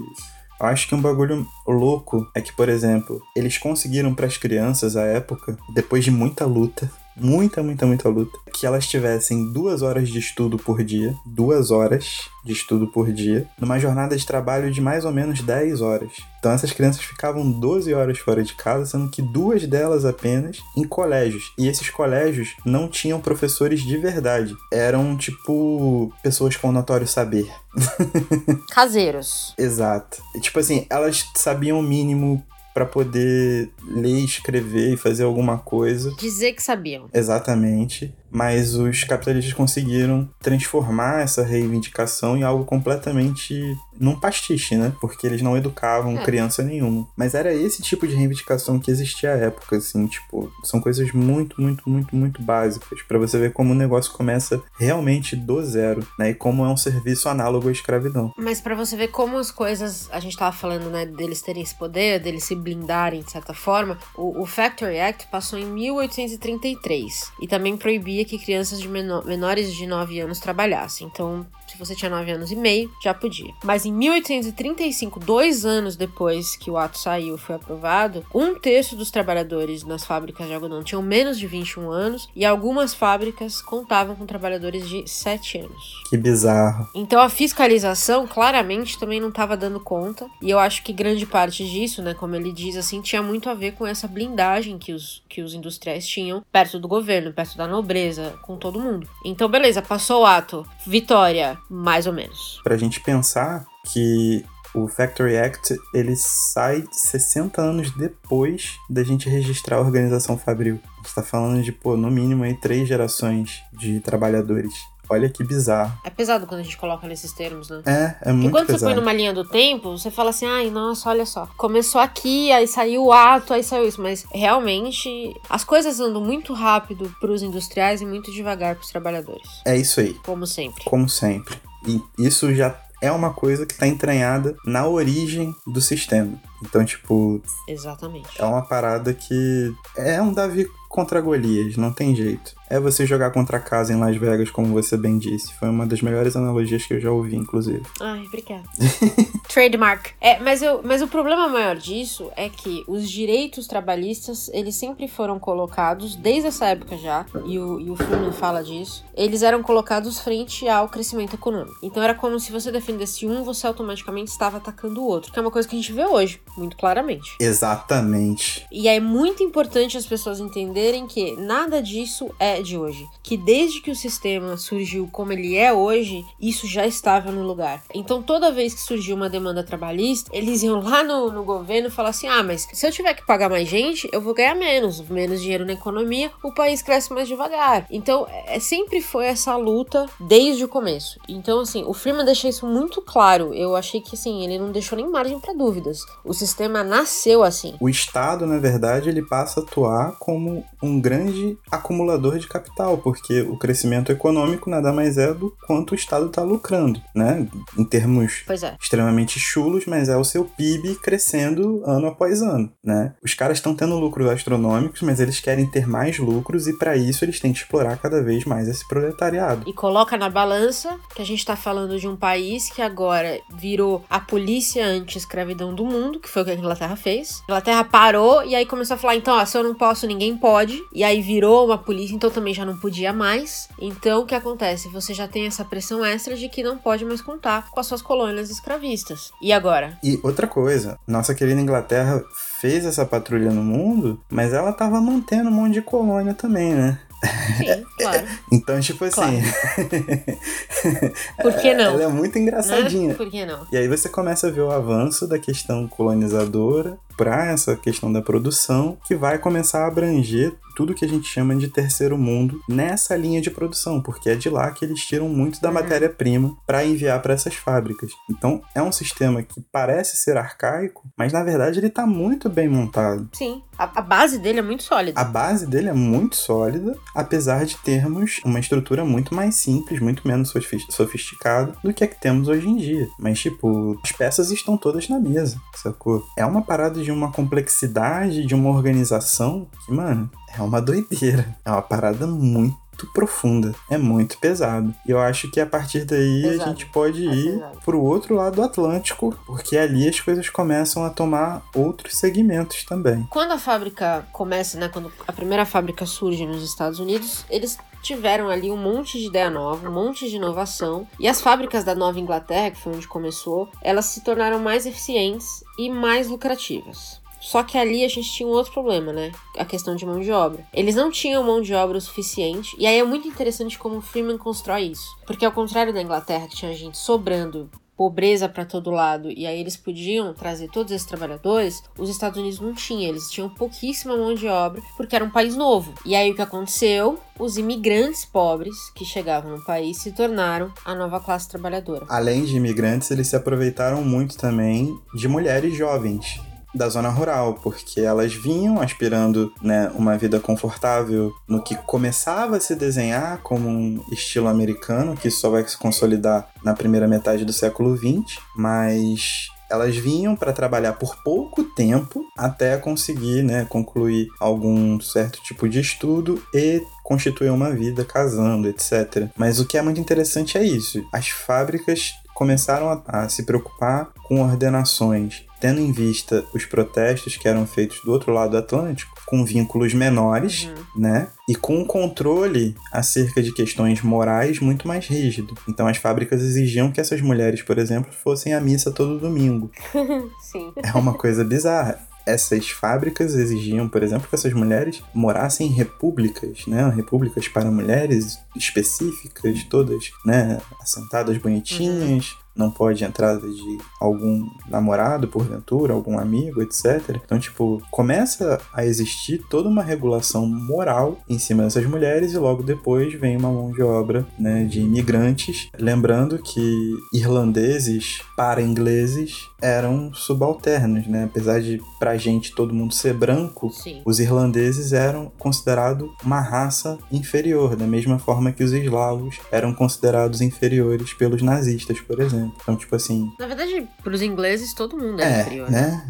acho que um bagulho louco é que, por exemplo, eles conseguiram para as crianças à época, depois de muita luta, muita, muita, muita luta, que elas tivessem duas horas de estudo por dia, duas horas de estudo por dia, numa jornada de trabalho de mais ou menos 10 horas. Então essas crianças ficavam 12 horas fora de casa, sendo que duas delas apenas em colégios. E esses colégios não tinham professores de verdade. Eram tipo pessoas com notório saber. Caseiros. Exato. Tipo assim, elas sabiam o mínimo para poder ler, escrever e fazer alguma coisa. Dizer que sabiam. Exatamente mas os capitalistas conseguiram transformar essa reivindicação em algo completamente num pastiche, né? Porque eles não educavam é. criança nenhuma. Mas era esse tipo de reivindicação que existia à época, assim, tipo, são coisas muito, muito, muito, muito básicas para você ver como o negócio começa realmente do zero, né? E como é um serviço análogo à escravidão. Mas para você ver como as coisas, a gente tava falando, né, deles terem esse poder, deles se blindarem de certa forma, o, o Factory Act passou em 1833 e também proibia que crianças de menor, menores de 9 anos trabalhassem. Então, se você tinha 9 anos e meio, já podia. Mas em 1835, dois anos depois que o ato saiu e foi aprovado, um terço dos trabalhadores nas fábricas de algodão tinham menos de 21 anos e algumas fábricas contavam com trabalhadores de 7 anos. Que bizarro. Então a fiscalização claramente também não estava dando conta. E eu acho que grande parte disso, né, como ele diz assim, tinha muito a ver com essa blindagem que os, que os industriais tinham perto do governo, perto da nobreza, com todo mundo. Então, beleza, passou o ato. Vitória, mais ou menos. Pra gente pensar que o Factory Act ele sai 60 anos depois da gente registrar a organização Fabril. A gente tá falando de, pô, no mínimo aí três gerações de trabalhadores. Olha que bizarro. É pesado quando a gente coloca nesses termos, né? É, é muito pesado. E quando pesado. você põe numa linha do tempo, você fala assim, ai, nossa, olha só. Começou aqui, aí saiu o ato, aí saiu isso. Mas realmente, as coisas andam muito rápido pros industriais e muito devagar pros trabalhadores. É isso aí. Como sempre. Como sempre. E isso já é uma coisa que está entranhada na origem do sistema. Então, tipo. Exatamente. É uma parada que. É um Davi contra Golias, não tem jeito é você jogar contra a casa em Las Vegas, como você bem disse. Foi uma das melhores analogias que eu já ouvi, inclusive. Ai, obrigada. Trademark. É, mas, eu, mas o problema maior disso é que os direitos trabalhistas, eles sempre foram colocados, desde essa época já, e o, e o Flumin fala disso, eles eram colocados frente ao crescimento econômico. Então era como se você defendesse um, você automaticamente estava atacando o outro, que é uma coisa que a gente vê hoje, muito claramente. Exatamente. E é muito importante as pessoas entenderem que nada disso é de hoje. Que desde que o sistema surgiu como ele é hoje, isso já estava no lugar. Então toda vez que surgiu uma demanda trabalhista, eles iam lá no, no governo e falar assim: ah, mas se eu tiver que pagar mais gente, eu vou ganhar menos, menos dinheiro na economia, o país cresce mais devagar. Então é, sempre foi essa luta desde o começo. Então, assim, o Freeman deixa isso muito claro. Eu achei que assim, ele não deixou nem margem para dúvidas. O sistema nasceu assim. O Estado, na verdade, ele passa a atuar como um grande acumulador de capital, porque o crescimento econômico nada mais é do quanto o Estado está lucrando, né? Em termos é. extremamente chulos, mas é o seu PIB crescendo ano após ano, né? Os caras estão tendo lucros astronômicos, mas eles querem ter mais lucros e para isso eles têm que explorar cada vez mais esse proletariado. E coloca na balança que a gente está falando de um país que agora virou a polícia anti-escravidão do mundo, que foi o que a Inglaterra fez. A Inglaterra parou e aí começou a falar: então, ó, se eu não posso, ninguém pode, e aí virou uma polícia, então também já não podia mais. Então o que acontece? Você já tem essa pressão extra de que não pode mais contar com as suas colônias escravistas. E agora? E outra coisa, nossa querida Inglaterra fez essa patrulha no mundo, mas ela tava mantendo um monte de colônia também, né? Sim, claro. Então, tipo assim. Claro. Por que não? Ela é muito engraçadinha. Né? Por que não? E aí você começa a ver o avanço da questão colonizadora para essa questão da produção, que vai começar a abranger tudo que a gente chama de terceiro mundo nessa linha de produção, porque é de lá que eles tiram muito da Uhum. matéria-prima para enviar para essas fábricas. Então, é um sistema que parece ser arcaico, mas na verdade ele está muito bem montado. Sim. A, a base dele é muito sólida. A base dele é muito sólida, apesar de termos uma estrutura muito mais simples, muito menos sofis- sofisticada do que a que temos hoje em dia. Mas, tipo, as peças estão todas na mesa, sacou? É uma parada de uma complexidade, de uma organização que, mano, é uma doideira. É uma parada muito profunda, é muito pesado. E eu acho que a partir daí Pesado. a gente pode É ir pesado. pro outro lado do Atlântico, porque ali as coisas começam a tomar outros segmentos também. Quando a fábrica começa, né? Quando a primeira fábrica surge nos Estados Unidos, eles tiveram ali um monte de ideia nova, um monte de inovação. E as fábricas da Nova Inglaterra, que foi onde começou, elas se tornaram mais eficientes e mais lucrativas. Só que ali a gente tinha um outro problema, né? A questão de mão de obra. Eles não tinham mão de obra o suficiente, e aí é muito interessante como o Freeman constrói isso. Porque ao contrário da Inglaterra, que tinha gente sobrando pobreza para todo lado e aí eles podiam trazer todos esses trabalhadores, os Estados Unidos não tinham, eles tinham pouquíssima mão de obra porque era um país novo. E aí o que aconteceu? Os imigrantes pobres que chegavam no país se tornaram a nova classe trabalhadora. Além de imigrantes, eles se aproveitaram muito também de mulheres jovens da zona rural, porque elas vinham aspirando né, uma vida confortável no que começava a se desenhar como um estilo americano, que só vai se consolidar na primeira metade do século XX, mas elas vinham para trabalhar por pouco tempo até conseguir né, concluir algum certo tipo de estudo e constituir uma vida casando, etc. Mas o que é muito interessante é isso: as fábricas começaram a, a se preocupar com ordenações, tendo em vista os protestos que eram feitos do outro lado do Atlântico, com vínculos menores, Uhum. né? E com um controle acerca de questões morais muito mais rígido. Então as fábricas exigiam que essas mulheres, por exemplo, fossem à missa todo domingo. Sim. É uma coisa bizarra. Essas fábricas exigiam, por exemplo, que essas mulheres morassem em repúblicas, né? Repúblicas para mulheres específicas, todas, né? Assentadas bonitinhas. Não pode entrada de algum namorado, porventura, algum amigo, etc. Então, tipo, começa a existir toda uma regulação moral em cima dessas mulheres e logo depois vem uma mão de obra, né, de imigrantes. Lembrando que irlandeses para ingleses eram subalternos, né? Apesar de pra gente todo mundo ser branco, Sim. os irlandeses eram considerados uma raça inferior, da mesma forma que os eslavos eram considerados inferiores pelos nazistas, por exemplo. Então, tipo assim, Na verdade, pros ingleses, todo mundo é, é, inferior. né?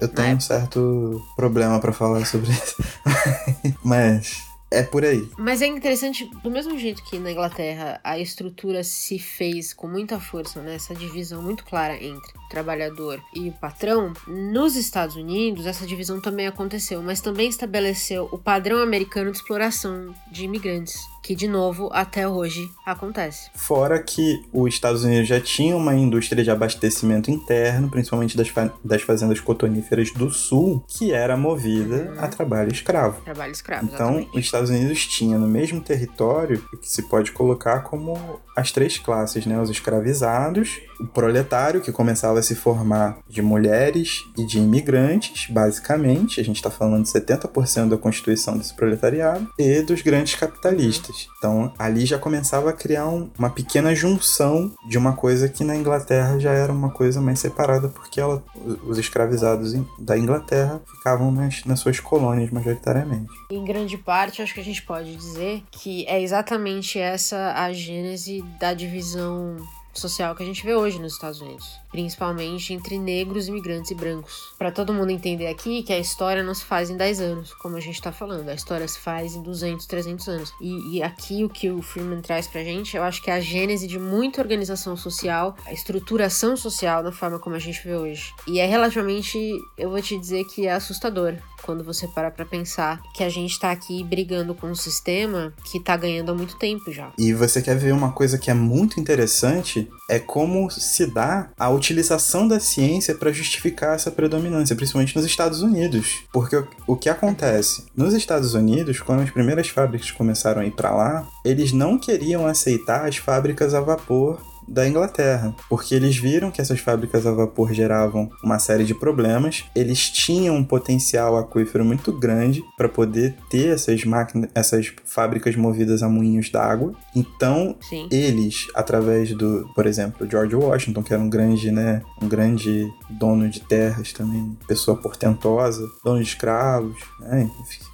É, Eu tenho um época. certo problema pra falar sobre isso. Mas é por aí. Mas é interessante, do mesmo jeito que na Inglaterra a estrutura se fez com muita força, né? Essa divisão muito clara entre trabalhador e o patrão, nos Estados Unidos essa divisão também aconteceu, mas também estabeleceu o padrão americano de exploração de imigrantes, que de novo até hoje acontece. Fora que os Estados Unidos já tinham uma indústria de abastecimento interno, principalmente das, fa- das fazendas cotoníferas do sul, que era movida Uhum. a trabalho escravo. Trabalho escravo, Então, exatamente. os Estados Unidos tinha no mesmo território o que se pode colocar como as três classes, né? Os escravizados, o proletário, que começava a se formar de mulheres e de imigrantes, basicamente. A gente está falando de 70% da constituição desse proletariado, e dos grandes capitalistas. Então, ali já começava a criar um- uma pequena junção de uma coisa que na Inglaterra já era uma coisa mais separada, porque ela, os escravizados da Inglaterra ficavam nas, nas suas colônias, majoritariamente. Em grande parte, acho que a gente pode dizer que é exatamente essa a gênese da divisão social que a gente vê hoje nos Estados Unidos, principalmente entre negros, imigrantes e brancos. Para todo mundo entender aqui que a história não se faz em 10 anos, como a gente tá falando, a história se faz em 200, 300 anos. E, e aqui o que o Freeman traz pra gente, eu acho que é a gênese de muita organização social, a estruturação social da forma como a gente vê hoje. E é relativamente, eu vou te dizer que é assustador quando você para pra pensar que a gente tá aqui brigando com um sistema que tá ganhando há muito tempo já. E você quer ver uma coisa que é muito interessante? É como se dá a utilização da ciência para justificar essa predominância, principalmente nos Estados Unidos. Porque o que acontece? Nos Estados Unidos, quando as primeiras fábricas começaram a ir para lá, eles não queriam aceitar as fábricas a vapor da Inglaterra, porque eles viram que essas fábricas a vapor geravam uma série de problemas, eles tinham um potencial aquífero muito grande para poder ter essas máquinas, essas fábricas movidas a moinhos d'água. Então, Sim. eles, através do, por exemplo, George Washington, que era um grande, né, um grande dono de terras também, pessoa portentosa, dono de escravos, né,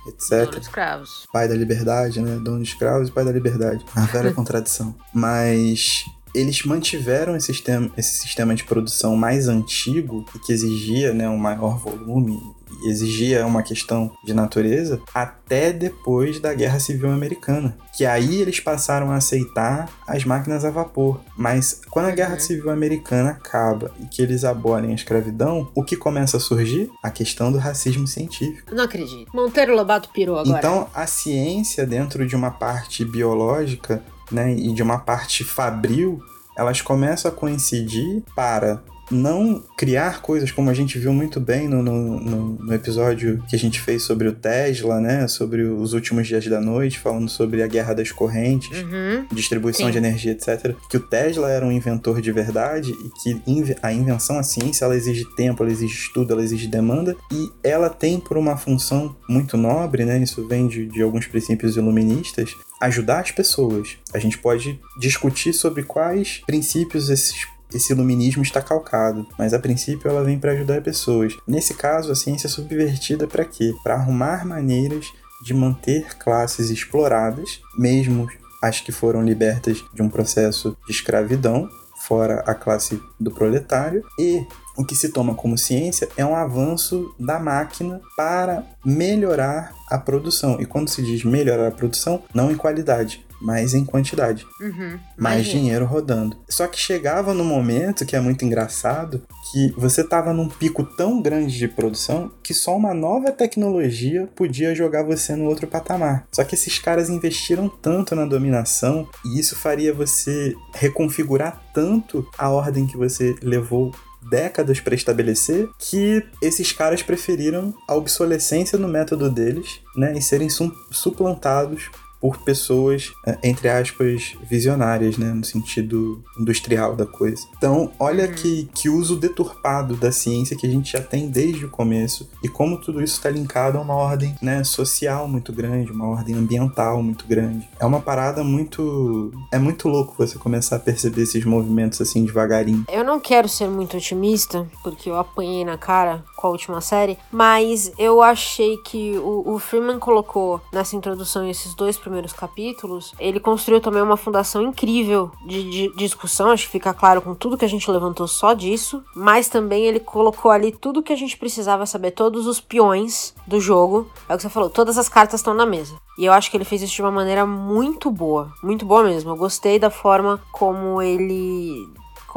etc. Dono de escravos. Pai da liberdade, né, dono de escravos e pai da liberdade. A velha contradição. Mas eles mantiveram esse sistema, esse sistema de produção mais antigo e que exigia né, um maior volume e exigia uma questão de natureza até depois da Guerra Civil Americana, que aí eles passaram a aceitar as máquinas a vapor. Mas quando a Guerra Uhum. Civil Americana acaba e que eles abolem a escravidão, o que começa a surgir? A questão do racismo científico. Não acredito. Monteiro Lobato pirou agora. Então, a ciência, dentro de uma parte biológica né, e de uma parte fabril, elas começam a coincidir para não criar coisas como a gente viu muito bem no, no, no, no episódio que a gente fez sobre o Tesla, né? Sobre os últimos dias da noite, falando sobre a guerra das correntes Uhum. distribuição Sim. de energia, etc. Que o Tesla era um inventor de verdade e que a invenção, a ciência, ela exige tempo, ela exige estudo, ela exige demanda e ela tem por uma função muito nobre, né? Isso vem de, de alguns princípios iluministas. Ajudar as pessoas. A gente pode discutir sobre quais princípios esses esse iluminismo está calcado, mas a princípio ela vem para ajudar pessoas. Nesse caso, a ciência é subvertida para quê? Para arrumar maneiras de manter classes exploradas, mesmo as que foram libertas de um processo de escravidão, fora a classe do proletário, e o que se toma como ciência é um avanço da máquina para melhorar a produção. E quando se diz melhorar a produção, não em qualidade, mas em quantidade Uhum. mais dinheiro rodando. Só que chegava no momento que é muito engraçado que você tava num pico tão grande de produção que só uma nova tecnologia podia jogar você no outro patamar. Só que esses caras investiram tanto na dominação e isso faria você reconfigurar tanto a ordem que você levou décadas para estabelecer que esses caras preferiram a obsolescência no método deles, né, e serem su- suplantados por pessoas, eh, entre aspas, visionárias, né? No sentido industrial da coisa. Então, olha Uhum. que, que uso deturpado da ciência que a gente já tem desde o começo e como tudo isso está linkado a uma ordem né, social muito grande, uma ordem ambiental muito grande. É uma parada muito. É muito louco você começar a perceber esses movimentos assim devagarinho. Eu não quero ser muito otimista, porque eu apanhei na cara com a última série, mas eu achei que o, o Freeman colocou nessa introdução esses dois primeiros capítulos, ele construiu também uma fundação incrível de, de discussão, acho que fica claro com tudo que a gente levantou só disso, mas também ele colocou ali tudo que a gente precisava saber, todos os peões do jogo, é o que você falou, todas as cartas estão na mesa. E eu acho que ele fez isso de uma maneira muito boa, muito boa mesmo. Eu gostei da forma como ele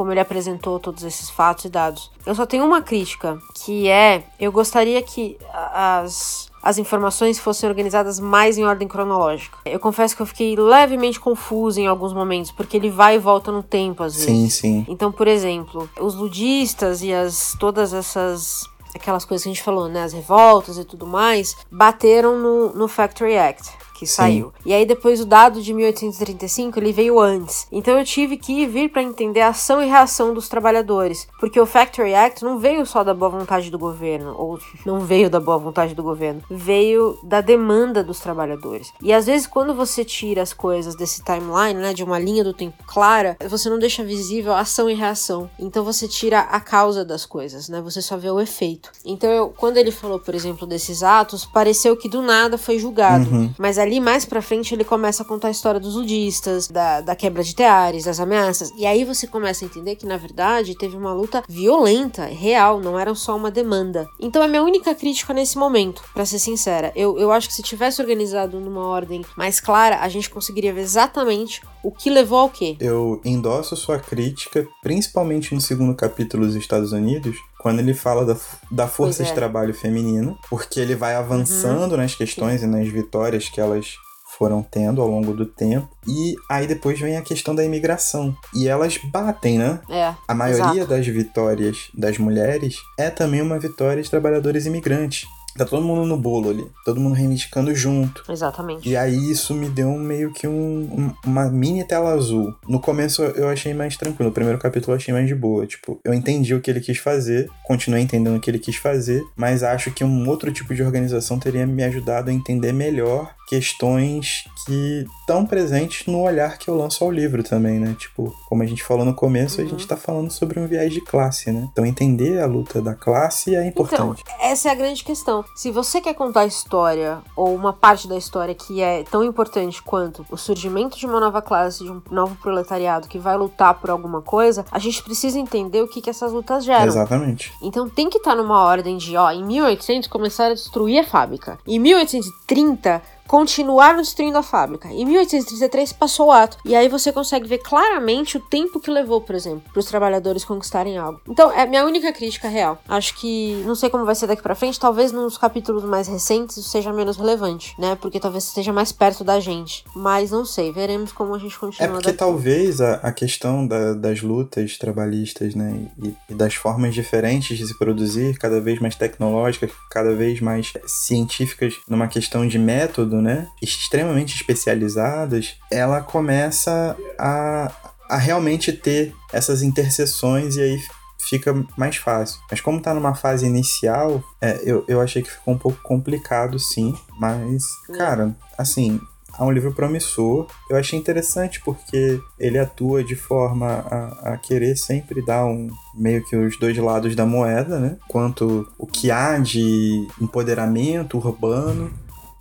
como ele apresentou todos esses fatos e dados. Eu só tenho uma crítica, que é, eu gostaria que as as informações fossem organizadas mais em ordem cronológica. Eu confesso que eu fiquei levemente confusa em alguns momentos, porque ele vai e volta no tempo às vezes. Sim, sim. Então, por exemplo, os ludistas e as todas essas aquelas coisas que a gente falou, né, as revoltas e tudo mais, bateram no, no Factory Act que Sim. saiu. E aí depois o dado de 1835, ele veio antes. Então eu tive que vir para entender a ação e reação dos trabalhadores, porque o Factory Act não veio só da boa vontade do governo, ou não veio da boa vontade do governo, veio da demanda dos trabalhadores. E às vezes quando você tira as coisas desse timeline, né, de uma linha do tempo clara, você não deixa visível a ação e reação. Então você tira a causa das coisas, né? Você só vê o efeito. Então eu, quando ele falou, por exemplo, desses atos, pareceu que do nada foi julgado, Uhum. mas ali ali mais pra frente ele começa a contar a história dos ludistas, da, da quebra de teares, das ameaças. E aí você começa a entender que, na verdade, teve uma luta violenta, real, não era só uma demanda. Então é minha única crítica nesse momento, para ser sincera. Eu, eu acho que se tivesse organizado numa ordem mais clara, a gente conseguiria ver exatamente o que levou ao quê. Eu endosso sua crítica, principalmente no segundo capítulo dos Estados Unidos, quando ele fala da, da força é. de trabalho feminina, porque ele vai avançando nas questões e nas vitórias que elas foram tendo ao longo do tempo. E aí depois vem a questão da imigração. E elas batem, né? É. A maioria exato. das vitórias das mulheres é também uma vitória de trabalhadores imigrantes. Tá todo mundo no bolo ali, todo mundo reivindicando junto. Exatamente. E aí isso me deu meio que um- uma mini tela azul. No começo eu achei mais tranquilo, no primeiro capítulo eu achei mais de boa. Tipo, eu entendi o que ele quis fazer, continuei entendendo o que ele quis fazer, mas acho que um outro tipo de organização teria me ajudado a entender melhor questões que estão presentes no olhar que eu lanço ao livro também, né? Tipo, como a gente falou no começo, a gente tá falando sobre um viés de classe, né? Então entender a luta da classe é importante. Então, essa é a grande questão. Se você quer contar a história, ou uma parte da história que é tão importante quanto o surgimento de uma nova classe, de um novo proletariado que vai lutar por alguma coisa, a gente precisa entender o que, que essas lutas geram. Exatamente. Então tem que estar numa ordem de, ó, em 1800 começaram a destruir a fábrica. Em 1830 continuaram destruindo a fábrica. Em 1833 passou o ato. E aí você consegue ver claramente o tempo que levou, por exemplo, para os trabalhadores conquistarem algo. Então, é minha única crítica real. Acho que não sei como vai ser daqui para frente, talvez nos capítulos mais recentes isso seja menos relevante, né? Porque talvez esteja mais perto da gente. Mas não sei, veremos como a gente É continua porque daqui. talvez a, a questão da- das lutas trabalhistas, né, e, e das formas diferentes de se produzir, cada vez mais tecnológicas, cada vez mais científicas, numa questão de método, né, extremamente especializadas, ela começa a, a realmente ter essas interseções e aí fica mais fácil. Mas como tá numa fase inicial, é, eu, eu achei que ficou um pouco complicado, sim. Mas, cara, assim, é um livro promissor. Eu achei interessante porque ele atua de forma a, a querer sempre dar um meio que os dois lados da moeda, né? Quanto o que há de empoderamento urbano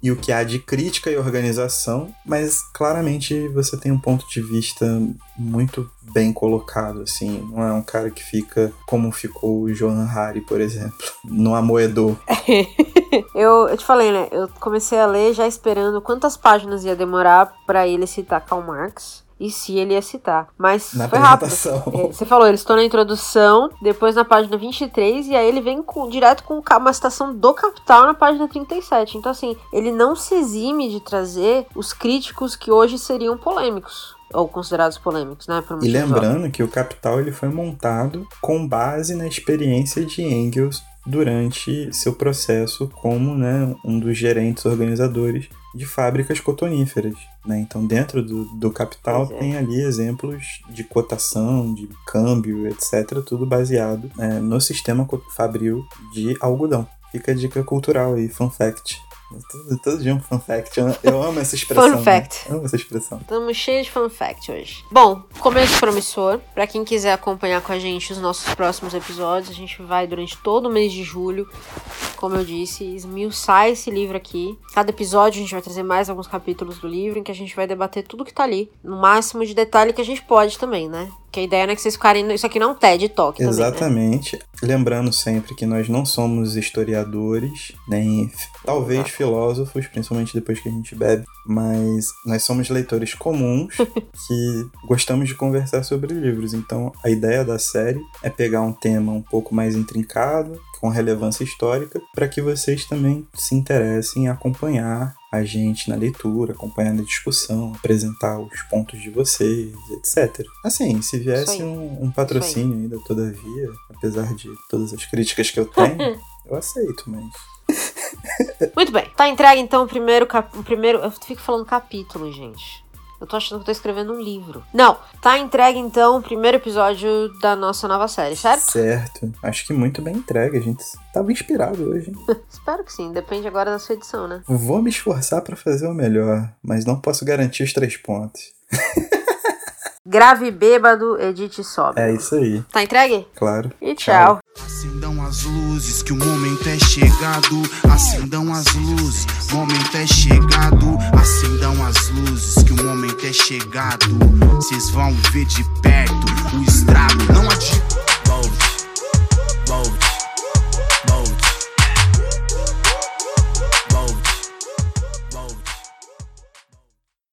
e o que há de crítica e organização, mas claramente você tem um ponto de vista muito bem colocado, assim. Não é um cara que fica como ficou o Johan Hari, por exemplo, no Amoedor. eu, eu te falei, né? Eu comecei a ler já esperando quantas páginas ia demorar pra ele citar Karl Marx. E se ele ia citar. Mas Na foi rápido. É, Você falou, ele estou na introdução, depois na página 23, e aí ele vem com, direto com uma citação do Capital na página 37. Então, assim, ele não se exime de trazer os críticos que hoje seriam polêmicos. Ou considerados polêmicos, né? E lembrando que o Capital ele foi montado com base na experiência de Engels durante seu processo como né, um dos gerentes organizadores de fábricas cotoníferas. Né? Então, dentro do, do Capital é. tem ali exemplos de cotação, de câmbio, etc., tudo baseado né, no sistema fabril de algodão. Fica a dica cultural aí, fun fact. Todo, todo dia um fun fact. Eu, eu amo essa expressão. Fun fact. Né? Amo essa expressão. Estamos cheios de fun fact hoje. Bom, começo promissor. Pra quem quiser acompanhar com a gente os nossos próximos episódios, a gente vai durante todo o mês de julho, como eu disse, esmiuçar esse livro aqui. Cada episódio a gente vai trazer mais alguns capítulos do livro em que a gente vai debater tudo que tá ali, no máximo de detalhe que a gente pode também, né? Que a ideia não é que vocês ficarem. Isso aqui não é um TED Talk também. Né? Exatamente. Lembrando sempre que nós não somos historiadores, nem talvez Exato. filósofos, principalmente depois que a gente bebe, mas nós somos leitores comuns que gostamos de conversar sobre livros. Então, a ideia da série é pegar um tema um pouco mais intrincado, com relevância histórica, para que vocês também se interessem em acompanhar a gente na leitura, acompanhar na discussão, apresentar os pontos de vocês, etc. Assim, se viesse um, um patrocínio ainda, todavia, apesar de todas as críticas que eu tenho, eu aceito, mas. Muito bem. Tá entregue então o primeiro cap... o primeiro, eu fico falando capítulo, gente. Eu tô achando que eu tô escrevendo um livro. Não, tá entregue então o primeiro episódio da nossa nova série, certo? Certo. Acho que muito bem entregue. A gente tava inspirado hoje. Espero que sim, depende agora da sua edição, né? Vou me esforçar pra fazer o melhor, mas não posso garantir os três pontos. Grave bêbado, edite e sobe. É isso aí, Tá entregue? claro. E tchau. Acendam as luzes que o momento é chegado. Acendam as luzes momento é chegado. Acendam as luzes que o momento é chegado. Vocês vão ver de perto o estrago. Não adianta